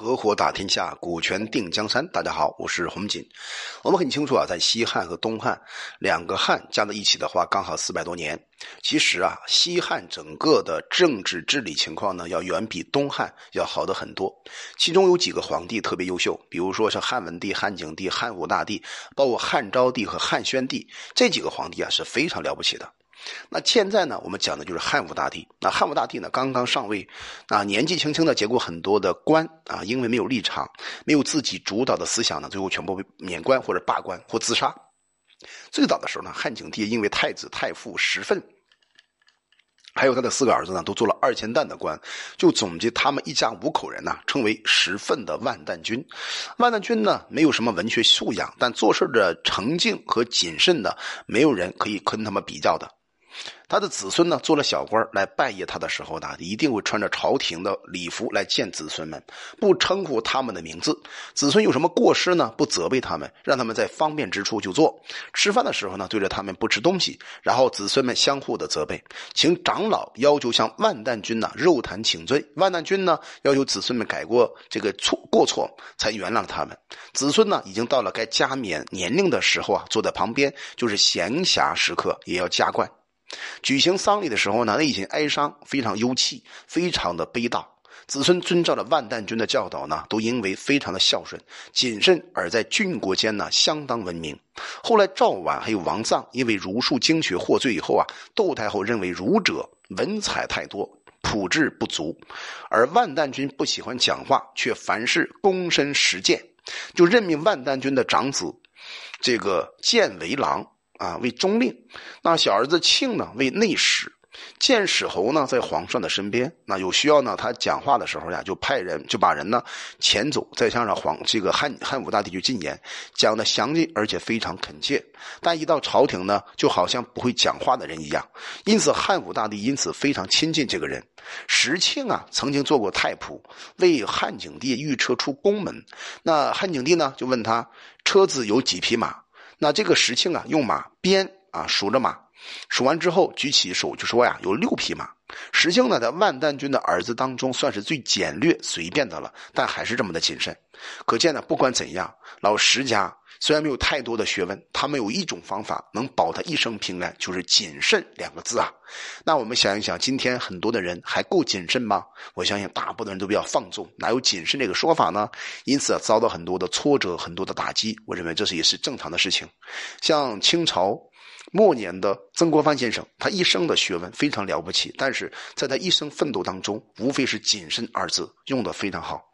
合伙打天下，股权定江山。大家好，我是洪锦。我们很清楚啊，在西汉和东汉两个汉加在一起的话，刚好四百多年。其实啊，西汉整个的政治治理情况呢，要远比东汉要好的很多。其中有几个皇帝特别优秀，比如说是汉文帝、汉景帝、汉武大帝，包括汉昭帝和汉宣帝这几个皇帝啊，是非常了不起的。那现在呢，我们讲的就是汉武大帝。那汉武大帝呢，刚刚上位，啊，年纪轻轻的，结果很多的官啊，因为没有立场，没有自己主导的思想呢，最后全部被免官或者罢官或自杀。最早的时候呢，汉景帝因为太子太傅石奋，还有他的四个儿子呢，都做了二千担的官，就总结他们一家五口人呢，称为石奋的万担军。万担军呢，没有什么文学素养，但做事的诚敬和谨慎呢，没有人可以跟他们比较的。他的子孙呢，做了小官来拜谒他的时候呢，一定会穿着朝廷的礼服来见子孙们，不称呼他们的名字。子孙有什么过失呢？不责备他们，让他们在方便之处就做。吃饭的时候呢，对着他们不吃东西，然后子孙们相互的责备，请长老要求向万旦君呢肉谈请罪。万旦君呢要求子孙们改过这个错过错，才原谅他们。子孙呢已经到了该加冕年龄的时候啊，坐在旁边就是闲暇时刻也要加冠。举行丧礼的时候呢，内心哀伤，非常忧戚，非常的悲悼。子孙遵照了万旦君的教导呢，都因为非常的孝顺、谨慎，而在郡国间呢相当闻名。后来赵绾还有王臧因为儒术经学获罪以后啊，窦太后认为儒者文采太多，朴质不足，而万旦君不喜欢讲话，却凡事躬身实践，就任命万旦君的长子这个建为郎。啊，为中令，那小儿子庆呢为内史，建史侯呢在皇上的身边，那有需要呢，他讲话的时候呀，就派人就把人呢遣走，再向上皇这个汉汉武大帝去进言，讲的详尽而且非常恳切，但一到朝廷呢，就好像不会讲话的人一样，因此汉武大帝因此非常亲近这个人。石庆啊，曾经做过太仆，为汉景帝御车出宫门，那汉景帝呢就问他车子有几匹马。那这个石庆啊，用马鞭啊数着马，数完之后举起手就说呀，有六匹马。石庆呢，在万丹军的儿子当中算是最简略随便的了，但还是这么的谨慎。可见呢，不管怎样，老石家虽然没有太多的学问，他们有一种方法能保他一生平安，就是谨慎两个字啊。那我们想一想，今天很多的人还够谨慎吗？我相信大部分人都比较放纵，哪有谨慎这个说法呢？因此遭到很多的挫折，很多的打击。我认为这是也是正常的事情。像清朝末年的曾国藩先生，他一生的学问非常了不起，但是在他一生奋斗当中，无非是谨慎二字用的非常好。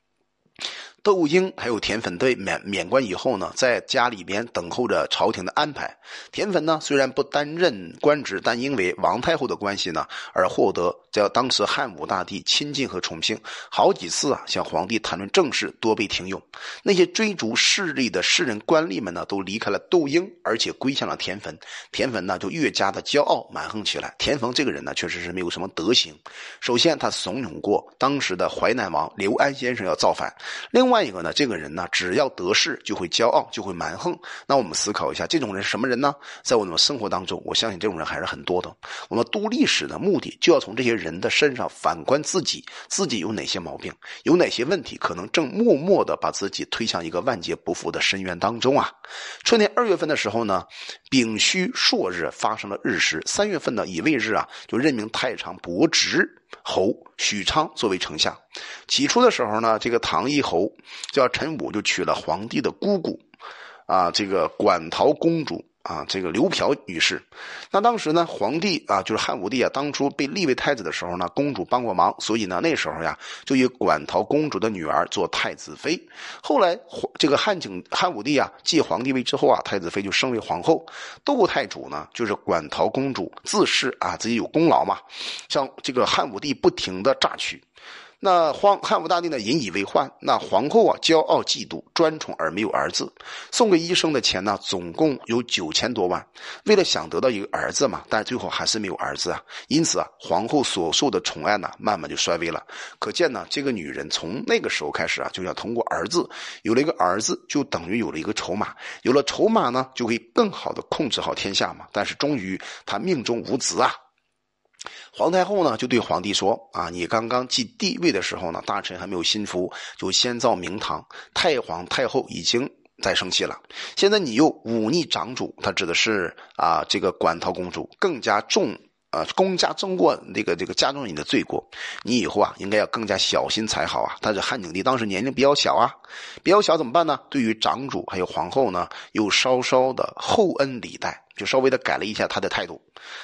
窦婴还有田汾被免免官以后呢，在家里边等候着朝廷的安排。田汾呢，虽然不担任官职，但因为王太后的关系呢，而获得叫当时汉武大帝亲近和宠幸，好几次啊向皇帝谈论政事，多被听用。那些追逐势力的士人官吏们呢，都离开了窦婴，而且归向了田汾。田汾呢，就越加的骄傲蛮横起来。田汾这个人呢，确实是没有什么德行。首先，他怂恿过当时的淮南王刘安先生要造反。另外。另外一个呢，这个人呢，只要得势就会骄傲，就会蛮横。那我们思考一下，这种人是什么人呢？在我们生活当中，我相信这种人还是很多的。我们读历史的目的，就要从这些人的身上反观自己，自己有哪些毛病，有哪些问题，可能正默默的把自己推向一个万劫不复的深渊当中啊。春天二月份的时候呢，丙戌朔日发生了日食。三月份呢，乙未日啊，就任命太常伯侄。侯许昌作为丞相，起初的时候呢，这个唐义侯叫陈武，就娶了皇帝的姑姑，啊，这个馆陶公主。啊，这个刘嫖女士，那当时呢，皇帝啊，就是汉武帝啊，当初被立为太子的时候呢，公主帮过忙，所以呢，那时候呀，就以馆陶公主的女儿做太子妃。后来，这个汉景汉武帝啊，继皇帝位之后啊，太子妃就升为皇后。窦太主呢，就是馆陶公主自恃啊自己有功劳嘛，向这个汉武帝不停的榨取。那皇汉武大帝呢引以为患，那皇后啊骄傲嫉妒专宠而没有儿子，送给医生的钱呢总共有九千多万，为了想得到一个儿子嘛，但是最后还是没有儿子啊，因此啊皇后所受的宠爱呢慢慢就衰微了。可见呢这个女人从那个时候开始啊就要通过儿子，有了一个儿子就等于有了一个筹码，有了筹码呢就可以更好的控制好天下嘛。但是终于她命中无子啊。皇太后呢就对皇帝说：“啊，你刚刚继帝位的时候呢，大臣还没有心服，就先造明堂。太皇太后已经在生气了。现在你又忤逆长主，他指的是啊这个馆陶公主，更加重。”啊，公家争过这个这个加重你的罪过，你以后啊应该要更加小心才好啊。但是汉景帝当时年龄比较小啊，比较小怎么办呢？对于长主还有皇后呢，又稍稍的厚恩礼待，就稍微的改了一下他的态度。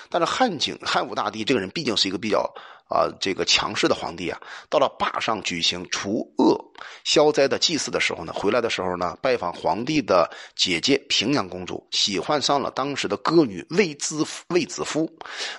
但是汉景汉武大帝这个人毕竟是一个比较。啊，这个强势的皇帝啊，到了坝上举行除恶消灾的祭祀的时候呢，回来的时候呢，拜访皇帝的姐姐平阳公主，喜欢上了当时的歌女魏子魏子夫。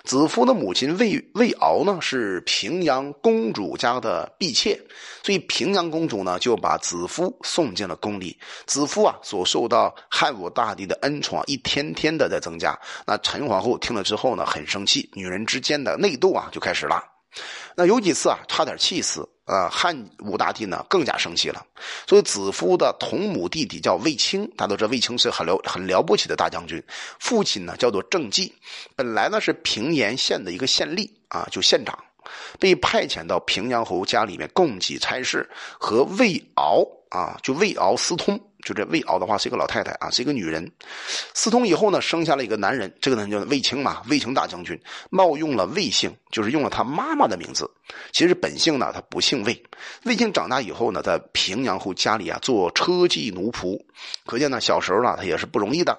子夫的母亲魏魏敖呢，是平阳公主家的婢妾，所以平阳公主呢就把子夫送进了宫里。子夫啊，所受到汉武大帝的恩宠啊，一天天的在增加。那陈皇后听了之后呢，很生气，女人之间的内斗啊就开始了。那有几次啊，差点气死啊！汉武大帝呢更加生气了。所以子夫的同母弟弟叫卫青，大家都知道卫青是很了很了不起的大将军。父亲呢叫做郑继，本来呢是平原县的一个县吏啊，就县长，被派遣到平阳侯家里面供给差事，和魏敖啊，就魏敖私通。就这魏敖的话是一个老太太啊，是一个女人。私通以后呢，生下了一个男人，这个人叫卫青嘛，卫青大将军冒用了魏姓，就是用了他妈妈的名字。其实本姓呢，他不姓魏。卫青长大以后呢，在平阳后家里啊做车骑奴仆，可见呢小时候呢他也是不容易的。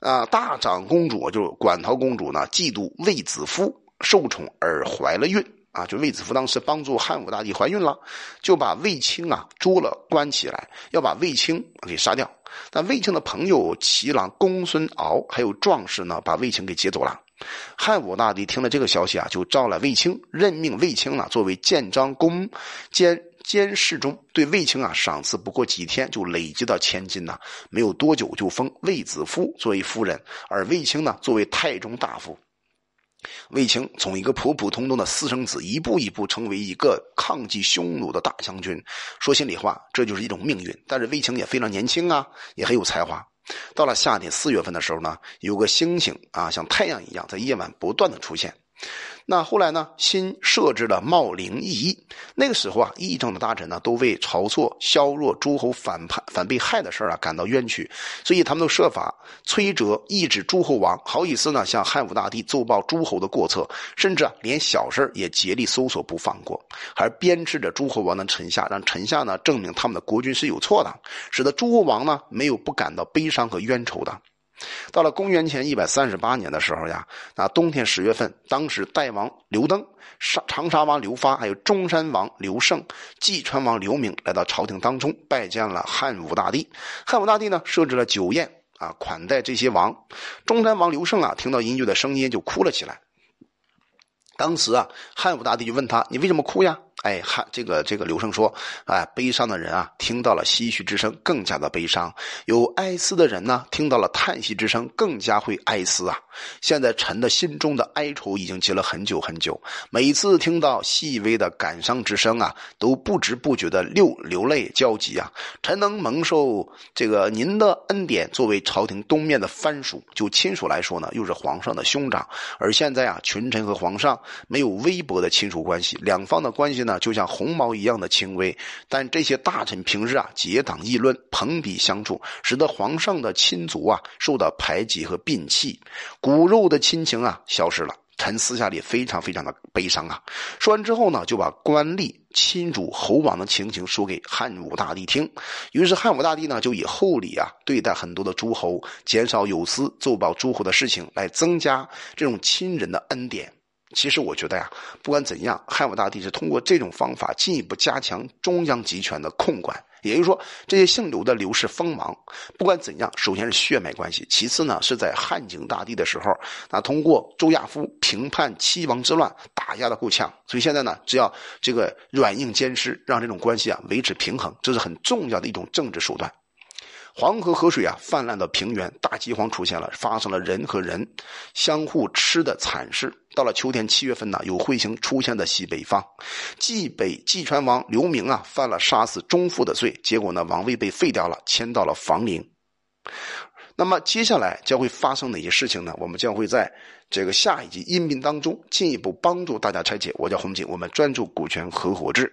啊，大长公主就是馆陶公主呢，嫉妒卫子夫受宠而怀了孕。啊，就卫子夫当时帮助汉武大帝怀孕了，就把卫青啊捉了关起来，要把卫青给杀掉。但卫青的朋友齐郎公孙敖还有壮士呢，把卫青给劫走了。汉武大帝听了这个消息啊，就召来卫青，任命卫青呢作为建章宫监监事中。对卫青啊赏赐不过几天，就累积到千金呐。没有多久就封卫子夫作为夫人，而卫青呢作为太中大夫。卫青从一个普普通通的私生子，一步一步成为一个抗击匈奴的大将军。说心里话，这就是一种命运。但是卫青也非常年轻啊，也很有才华。到了夏天四月份的时候呢，有个星星啊，像太阳一样，在夜晚不断的出现。那后来呢？新设置了茂陵议议。那个时候啊，议政的大臣呢，都为晁错削弱诸侯反叛、反被害的事啊感到冤屈，所以他们都设法摧折、抑制诸侯王，好意思呢向汉武大帝奏报诸侯的过错，甚至啊连小事也竭力搜索不放过，还鞭笞着诸侯王的臣下，让臣下呢证明他们的国君是有错的，使得诸侯王呢没有不感到悲伤和冤仇的。到了公元前一百三十八年的时候呀，那冬天十月份，当时代王刘登、长长沙王刘发，还有中山王刘胜、济川王刘明来到朝廷当中拜见了汉武大帝。汉武大帝呢设置了酒宴啊，款待这些王。中山王刘胜啊，听到音乐的声音就哭了起来。当时啊，汉武大帝就问他：“你为什么哭呀？”哎，汉这个这个刘胜说：“哎，悲伤的人啊，听到了唏嘘之声，更加的悲伤；有哀思的人呢，听到了叹息之声，更加会哀思啊。现在臣的心中的哀愁已经积了很久很久，每次听到细微的感伤之声啊，都不知不觉的流流泪焦急啊。臣能蒙受这个您的恩典，作为朝廷东面的藩属，就亲属来说呢，又是皇上的兄长。而现在啊，群臣和皇上没有微薄的亲属关系，两方的关系呢？”就像鸿毛一样的轻微，但这些大臣平日啊结党议论、朋比相处，使得皇上的亲族啊受到排挤和摒弃，骨肉的亲情啊消失了。臣私下里非常非常的悲伤啊。说完之后呢，就把官吏、亲主、侯王的情形说给汉武大帝听。于是汉武大帝呢就以厚礼啊对待很多的诸侯，减少有司奏报诸侯的事情，来增加这种亲人的恩典。其实我觉得呀，不管怎样，汉武大帝是通过这种方法进一步加强中央集权的控管。也就是说，这些姓刘的刘氏锋芒，不管怎样，首先是血脉关系，其次呢是在汉景大帝的时候，那通过周亚夫平叛七王之乱，打压的够呛。所以现在呢，只要这个软硬兼施，让这种关系啊维持平衡，这是很重要的一种政治手段。黄河河水啊泛滥到平原，大饥荒出现了，发生了人和人相互吃的惨事。到了秋天七月份呢，有彗星出现在西北方，冀北济川王刘明啊犯了杀死忠父的罪，结果呢王位被废掉了，迁到了房陵。那么接下来将会发生哪些事情呢？我们将会在这个下一集音频当中进一步帮助大家拆解。我叫洪锦，我们专注股权合伙制。